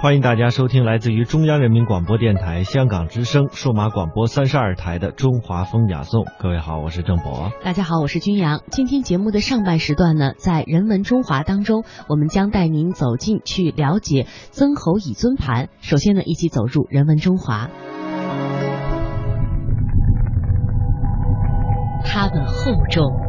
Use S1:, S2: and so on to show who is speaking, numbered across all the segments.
S1: 欢迎大家收听来自于中央人民广播电台香港之声数码广播三十二台的《中华风雅颂》。各位好，我是郑博。
S2: 大家好，我是君阳。今天节目的上半时段呢，在人文中华当中，我们将带您走进去了解曾侯乙尊盘。首先呢，一起走入人文中华。它们厚重。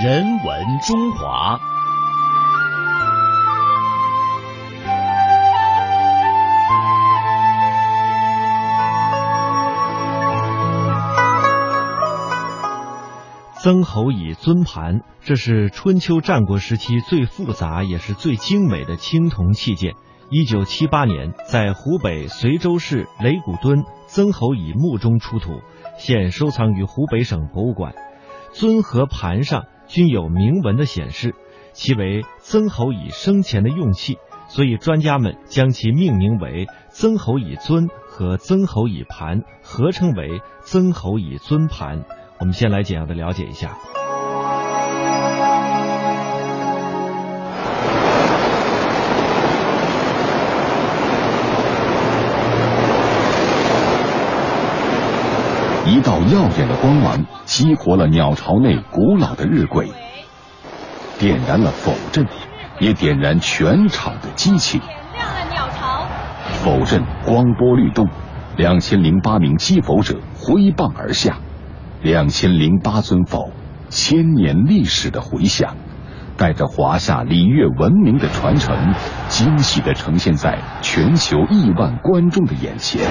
S3: 人文中华，
S1: 曾侯乙尊盘，这是春秋战国时期最复杂也是最精美的青铜器件。一九七八年，在湖北随州市擂鼓墩曾侯乙墓中出土，现收藏于湖北省博物馆。尊和盘上。均有铭文的显示，其为曾侯乙生前的用器，所以专家们将其命名为曾侯乙尊和曾侯乙盘，合称为曾侯乙尊盘。我们先来简要的了解一下。
S4: 耀眼的光芒激活了鸟巢内古老的日晷，点燃了否阵，也点燃全场的激情。
S5: 点亮了鸟巢。
S4: 否阵光波律动，两千零八名击否者挥棒而下，两千零八尊否，千年历史的回响，带着华夏礼乐文明的传承，惊喜的呈现在全球亿万观众的眼前。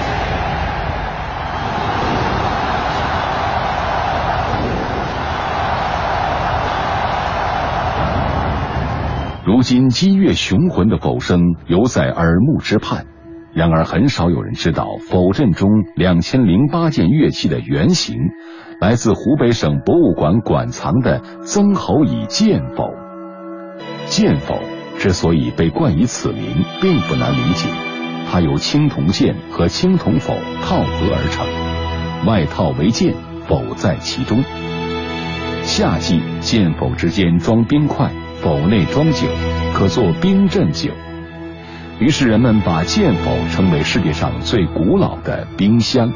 S4: 如今激越雄浑的否声犹在耳目之畔，然而很少有人知道否阵中两千零八件乐器的原型来自湖北省博物馆馆藏的曾侯乙剑否。剑否之所以被冠以此名，并不难理解，它由青铜剑和青铜否套合而成，外套为剑，否在其中。夏季剑否之间装冰块。否内装酒，可做冰镇酒。于是人们把剑否称为世界上最古老的冰箱，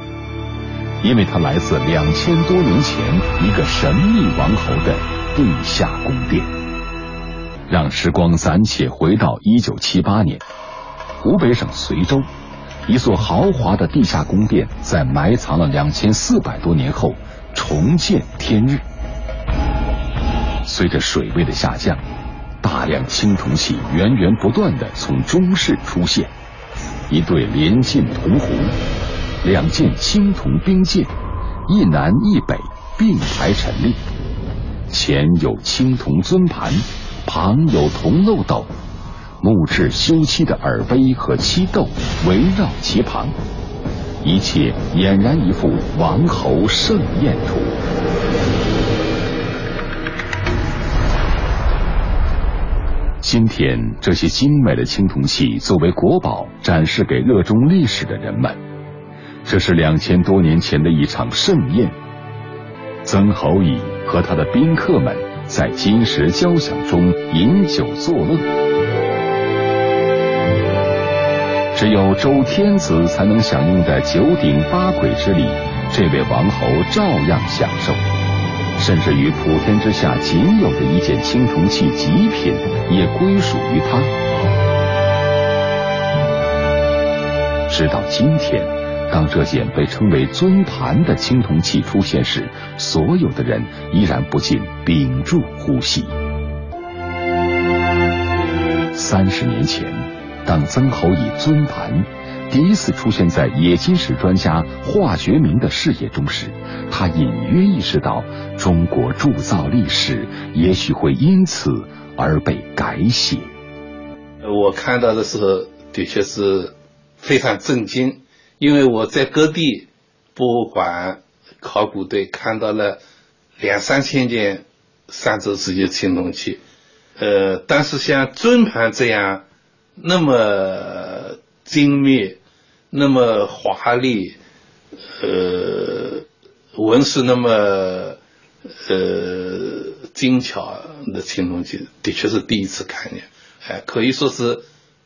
S4: 因为它来自两千多年前一个神秘王侯的地下宫殿。让时光暂且回到一九七八年，湖北省随州，一座豪华的地下宫殿在埋藏了两千四百多年后重见天日。随着水位的下降，大量青铜器源源不断的从中室出现。一对连晋铜壶，两件青铜冰剑，一南一北并排陈列。前有青铜尊盘，旁有铜漏斗，木质修漆的耳杯和漆豆围绕其旁，一切俨然一幅王侯盛宴图。今天，这些精美的青铜器作为国宝展示给热衷历史的人们。这是两千多年前的一场盛宴，曾侯乙和他的宾客们在金石交响中饮酒作乐。只有周天子才能享用的九鼎八簋之礼，这位王侯照样享受。甚至于普天之下仅有的一件青铜器极品，也归属于他。直到今天，当这件被称为尊盘的青铜器出现时，所有的人依然不禁屏住呼吸。三十年前，当曾侯乙尊盘。第一次出现在冶金史专家华觉明的视野中时，他隐约意识到中国铸造历史也许会因此而被改写。
S6: 我看到的时候，的确是
S5: 非常震惊，因为我在各地博物馆、考古队看到了两三千件三轴世界青铜器，呃，但是像尊盘这样那么精密、那么华丽，呃，纹饰那么呃精巧的青铜器，的确是第一次看见，哎，可以说是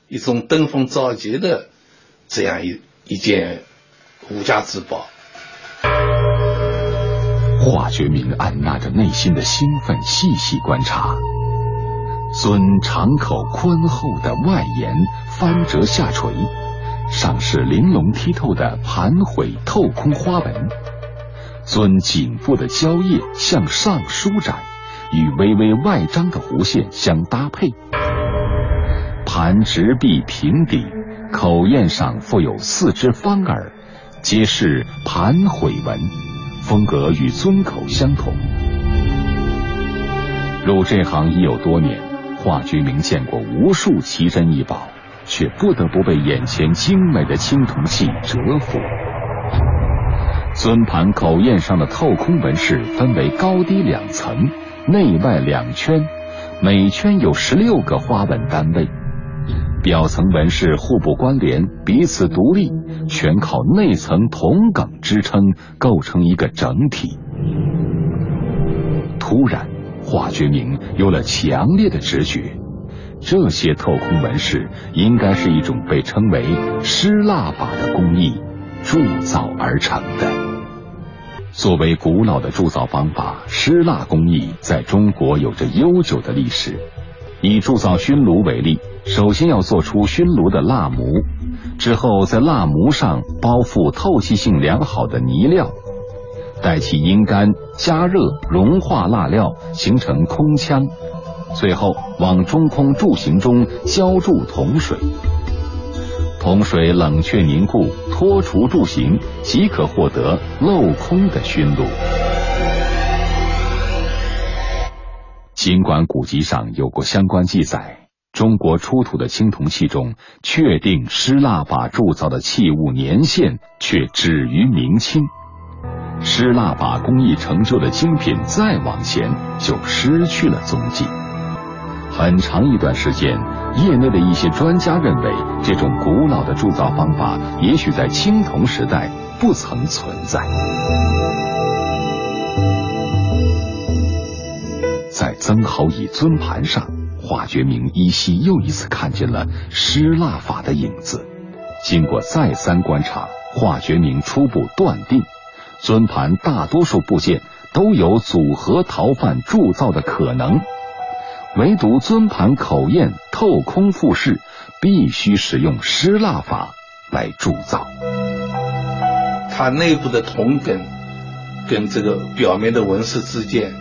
S5: 一种登峰造极的。这样一一件无价之宝，
S4: 华觉明按捺着内心的兴奋，细细观察。尊长口宽厚的外沿翻折下垂，上是玲珑剔透的盘毁透空花纹。尊颈部的蕉叶向上舒展，与微微外张的弧线相搭配。盘直壁平底。口沿上附有四只方耳，皆是盘毁纹，风格与尊口相同。入这行已有多年，华居明见过无数奇珍异宝，却不得不被眼前精美的青铜器折服。尊盘口砚上的透空纹饰分为高低两层，内外两圈，每圈有十六个花纹单位。表层纹饰互不关联，彼此独立，全靠内层铜梗支撑，构成一个整体。突然，华觉明有了强烈的直觉：这些透空纹饰应该是一种被称为失蜡法的工艺铸造而成的。作为古老的铸造方法，失蜡工艺在中国有着悠久的历史。以铸造熏炉为例。首先要做出熏炉的蜡模，之后在蜡模上包覆透气性良好的泥料，待其阴干加热融化蜡料，形成空腔，最后往中空柱形中浇注铜水，铜水冷却凝固，脱除柱形，即可获得镂空的熏炉。尽管古籍上有过相关记载。中国出土的青铜器中，确定失蜡法铸造的器物年限却止于明清。失蜡法工艺成就的精品再往前就失去了踪迹。很长一段时间，业内的一些专家认为，这种古老的铸造方法也许在青铜时代不曾存在。在曾侯乙尊盘上。华觉明依稀又一次看见了失蜡法的影子。经过再三观察，华觉明初步断定，尊盘大多数部件都有组合陶范铸造的可能，唯独尊盘口砚透空复式必须使用失蜡法来铸造。
S5: 它内部的铜梗跟这个表面的纹饰之间，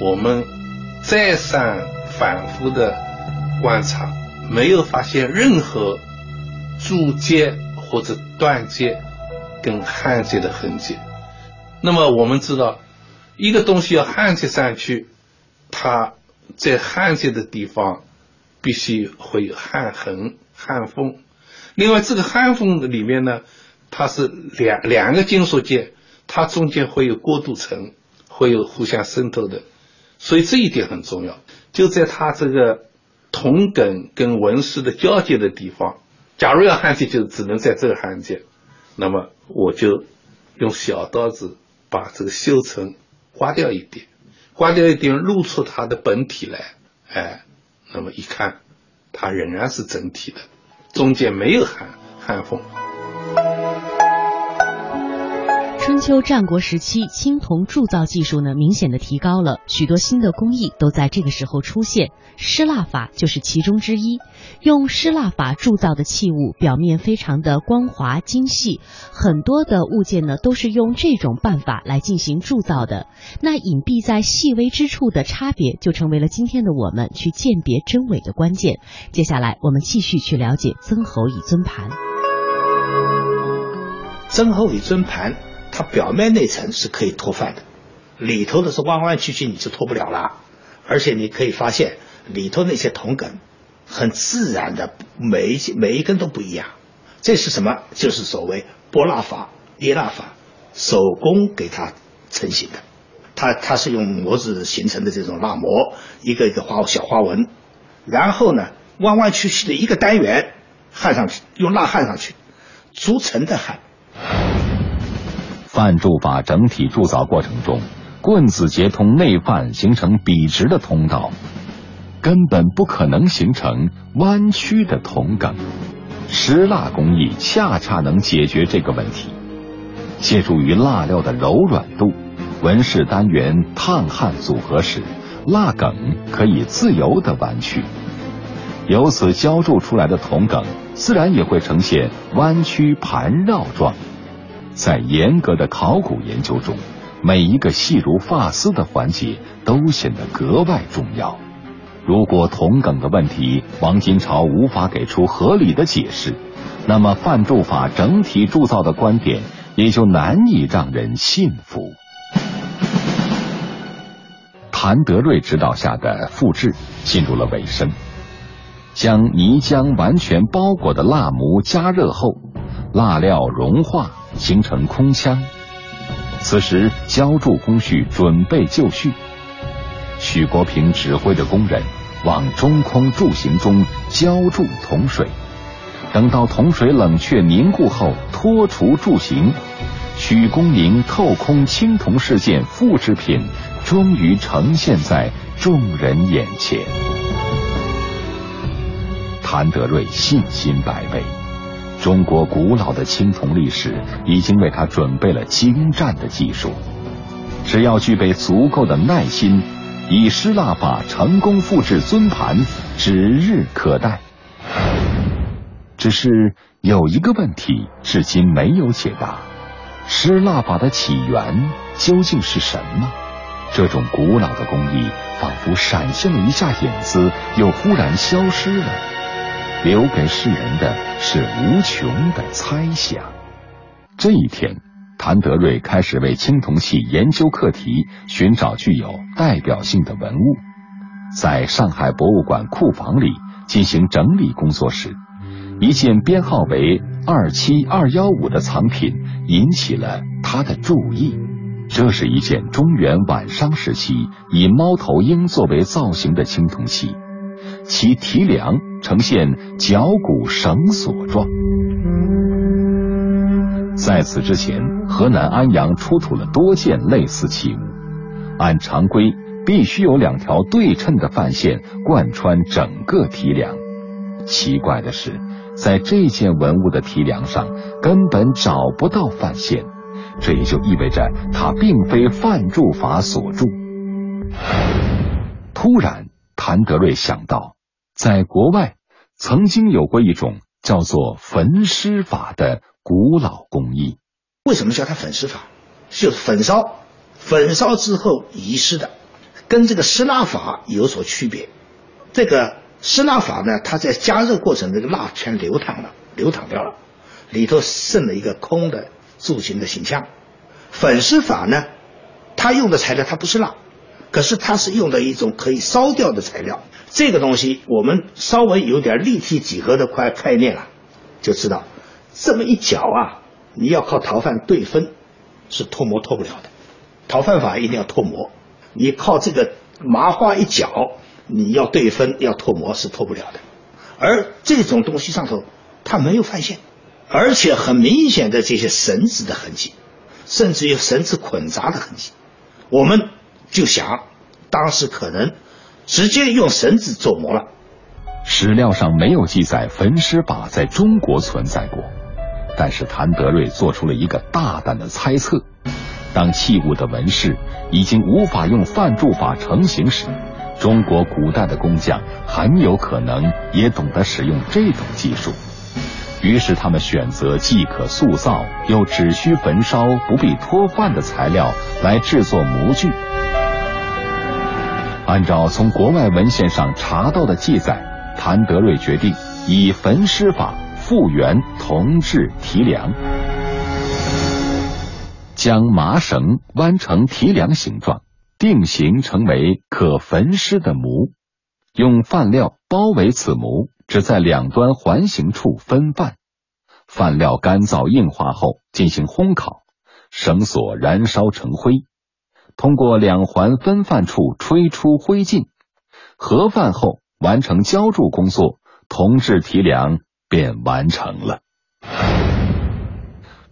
S5: 我们再三。反复的观察，没有发现任何铸接或者断接跟焊接的痕迹。那么我们知道，一个东西要焊接上去，它在焊接的地方必须会有焊痕、焊缝。另外，这个焊缝的里面呢，它是两两个金属件，它中间会有过渡层，会有互相渗透的，所以这一点很重要。就在它这个铜梗跟纹饰的交接的地方，假如要焊接，就只能在这个焊接。那么我就用小刀子把这个锈层刮掉一点，刮掉一点，露出它的本体来。哎，那么一看，它仍然是整体的，中间没有焊焊缝。
S2: 春秋战国时期，青铜铸造技术呢明显的提高了，许多新的工艺都在这个时候出现，失蜡法就是其中之一。用失蜡法铸造的器物，表面非常的光滑精细，很多的物件呢都是用这种办法来进行铸造的。那隐蔽在细微之处的差别，就成为了今天的我们去鉴别真伪的关键。接下来，我们继续去了解曾侯乙尊盘。
S6: 曾侯乙尊盘。它表面那层是可以脱范的，里头的是弯弯曲曲，你就脱不了了。而且你可以发现里头那些铜梗很自然的，每一每一根都不一样，这是什么？就是所谓波蜡法、捏蜡法，手工给它成型的。它它是用模子形成的这种蜡模，一个一个花小花纹，然后呢，弯弯曲曲的一个单元焊上去，用蜡焊上去，逐层的焊。
S4: 范铸法整体铸造过程中，棍子接通内范，形成笔直的通道，根本不可能形成弯曲的铜梗。石蜡工艺恰恰能解决这个问题。借助于蜡料的柔软度，纹饰单元烫焊组合时，蜡梗可以自由的弯曲，由此浇铸出来的铜梗自然也会呈现弯曲盘绕状。在严格的考古研究中，每一个细如发丝的环节都显得格外重要。如果铜梗的问题王金朝无法给出合理的解释，那么范铸法整体铸造的观点也就难以让人信服。谭德瑞指导下的复制进入了尾声，将泥浆完全包裹的蜡模加热后，蜡料融化。形成空腔，此时浇铸工序准备就绪。许国平指挥的工人往中空柱形中浇注铜水，等到铜水冷却凝固后，脱除柱形，许公明透空青铜事件复制品终于呈现在众人眼前。谭德瑞信心百倍。中国古老的青铜历史已经为他准备了精湛的技术，只要具备足够的耐心，以湿蜡法成功复制尊盘指日可待。只是有一个问题至今没有解答：湿蜡法的起源究竟是什么？这种古老的工艺仿佛闪现了一下影子，又忽然消失了。留给世人的是无穷的猜想。这一天，谭德瑞开始为青铜器研究课题寻找具有代表性的文物，在上海博物馆库房里进行整理工作时，一件编号为二七二幺五的藏品引起了他的注意。这是一件中原晚商时期以猫头鹰作为造型的青铜器。其提梁呈现绞骨绳索状。在此之前，河南安阳出土了多件类似器物。按常规，必须有两条对称的范线贯穿整个提梁。奇怪的是，在这件文物的提梁上根本找不到范线，这也就意味着它并非范铸法所铸。突然，谭德瑞想到。在国外，曾经有过一种叫做焚尸法的古老工艺。
S6: 为什么叫它焚尸法？就是焚烧，焚烧之后遗失的，跟这个湿蜡法有所区别。这个湿蜡法呢，它在加热过程，这个蜡全流淌了，流淌掉了，里头剩了一个空的柱形的形象。粉尸法呢，它用的材料它不是蜡，可是它是用的一种可以烧掉的材料。这个东西，我们稍微有点立体几何的块概念了，就知道，这么一搅啊，你要靠逃犯对分，是脱模脱不了的。逃犯法一定要脱模，你靠这个麻花一搅，你要对分要脱模是脱不了的。而这种东西上头，它没有范线，而且很明显的这些绳子的痕迹，甚至有绳子捆扎的痕迹，我们就想，当时可能。直接用绳子做模了。
S4: 史料上没有记载焚尸法在中国存在过，但是谭德瑞做出了一个大胆的猜测：当器物的纹饰已经无法用范铸法成型时，中国古代的工匠很有可能也懂得使用这种技术。于是他们选择既可塑造又只需焚烧、不必脱范的材料来制作模具。按照从国外文献上查到的记载，谭德瑞决定以焚尸法复原铜制提梁，将麻绳弯成提梁形状，定型成为可焚尸的模，用饭料包围此模，只在两端环形处分范，范料干燥硬化后进行烘烤，绳索燃烧成灰，通过两环分范处吹出灰烬，合饭后完成浇筑工作，铜制提梁便完成了。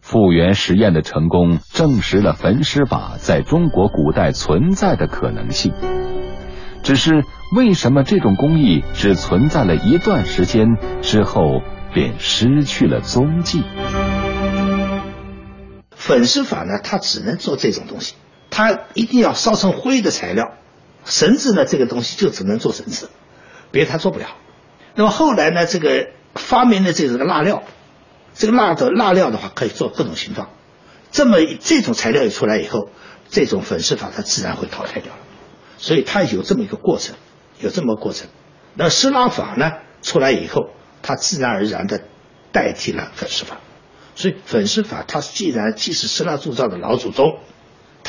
S4: 复原实验的成功，证实了焚尸法在中国古代存在的可能性。只是为什么这种工艺只存在了一段时间之后便失去了踪迹？
S6: 粉饰法呢，它只能做这种东西，它一定要烧成灰的材料。绳子呢，这个东西就只能做绳子，别的它做不了。那么后来呢，这个发明的这个蜡料。这个蜡的蜡料的话，可以做各种形状。这么这种材料一出来以后，这种粉饰法它自然会淘汰掉了。所以它有这么一个过程，有这么个过程。那施蜡法呢出来以后，它自然而然的代替了粉饰法。所以粉饰法它既然既是施蜡铸造的老祖宗，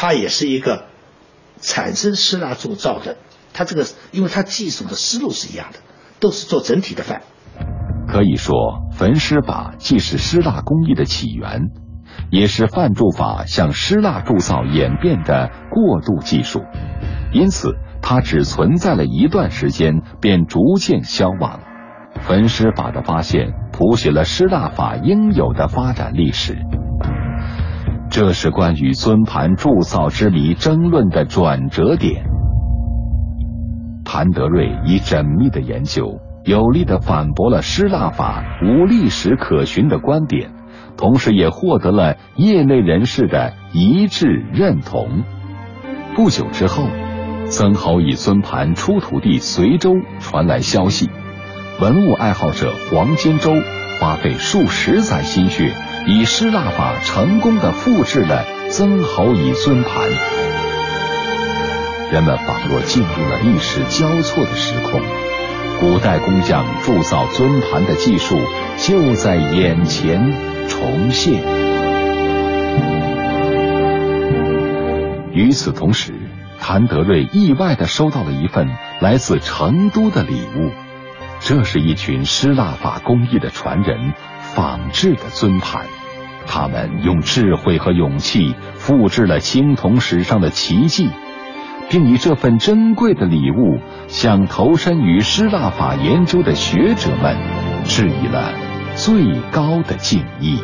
S6: 它也是一个产生施蜡铸造的。它这个因为它技术的思路是一样的，都是做整体的范。
S4: 可以说，焚尸法既是湿蜡工艺的起源，也是范铸法向湿蜡铸造演变的过渡技术。因此，它只存在了一段时间，便逐渐消亡。焚尸法的发现，谱写了湿蜡法应有的发展历史。这是关于尊盘铸造之谜争论的转折点。谭德瑞以缜密的研究。有力的反驳了施蜡法无历史可循的观点，同时也获得了业内人士的一致认同。不久之后，曾侯乙尊盘出土地随州传来消息，文物爱好者黄坚洲花费数十载心血，以施蜡法成功的复制了曾侯乙尊盘。人们仿若进入了历史交错的时空。古代工匠铸造尊盘的技术就在眼前重现。与此同时，谭德瑞意外的收到了一份来自成都的礼物，这是一群施蜡法工艺的传人仿制的尊盘，他们用智慧和勇气复制了青铜史上的奇迹。并以这份珍贵的礼物，向投身于失蜡法研究的学者们致以了最高的敬意。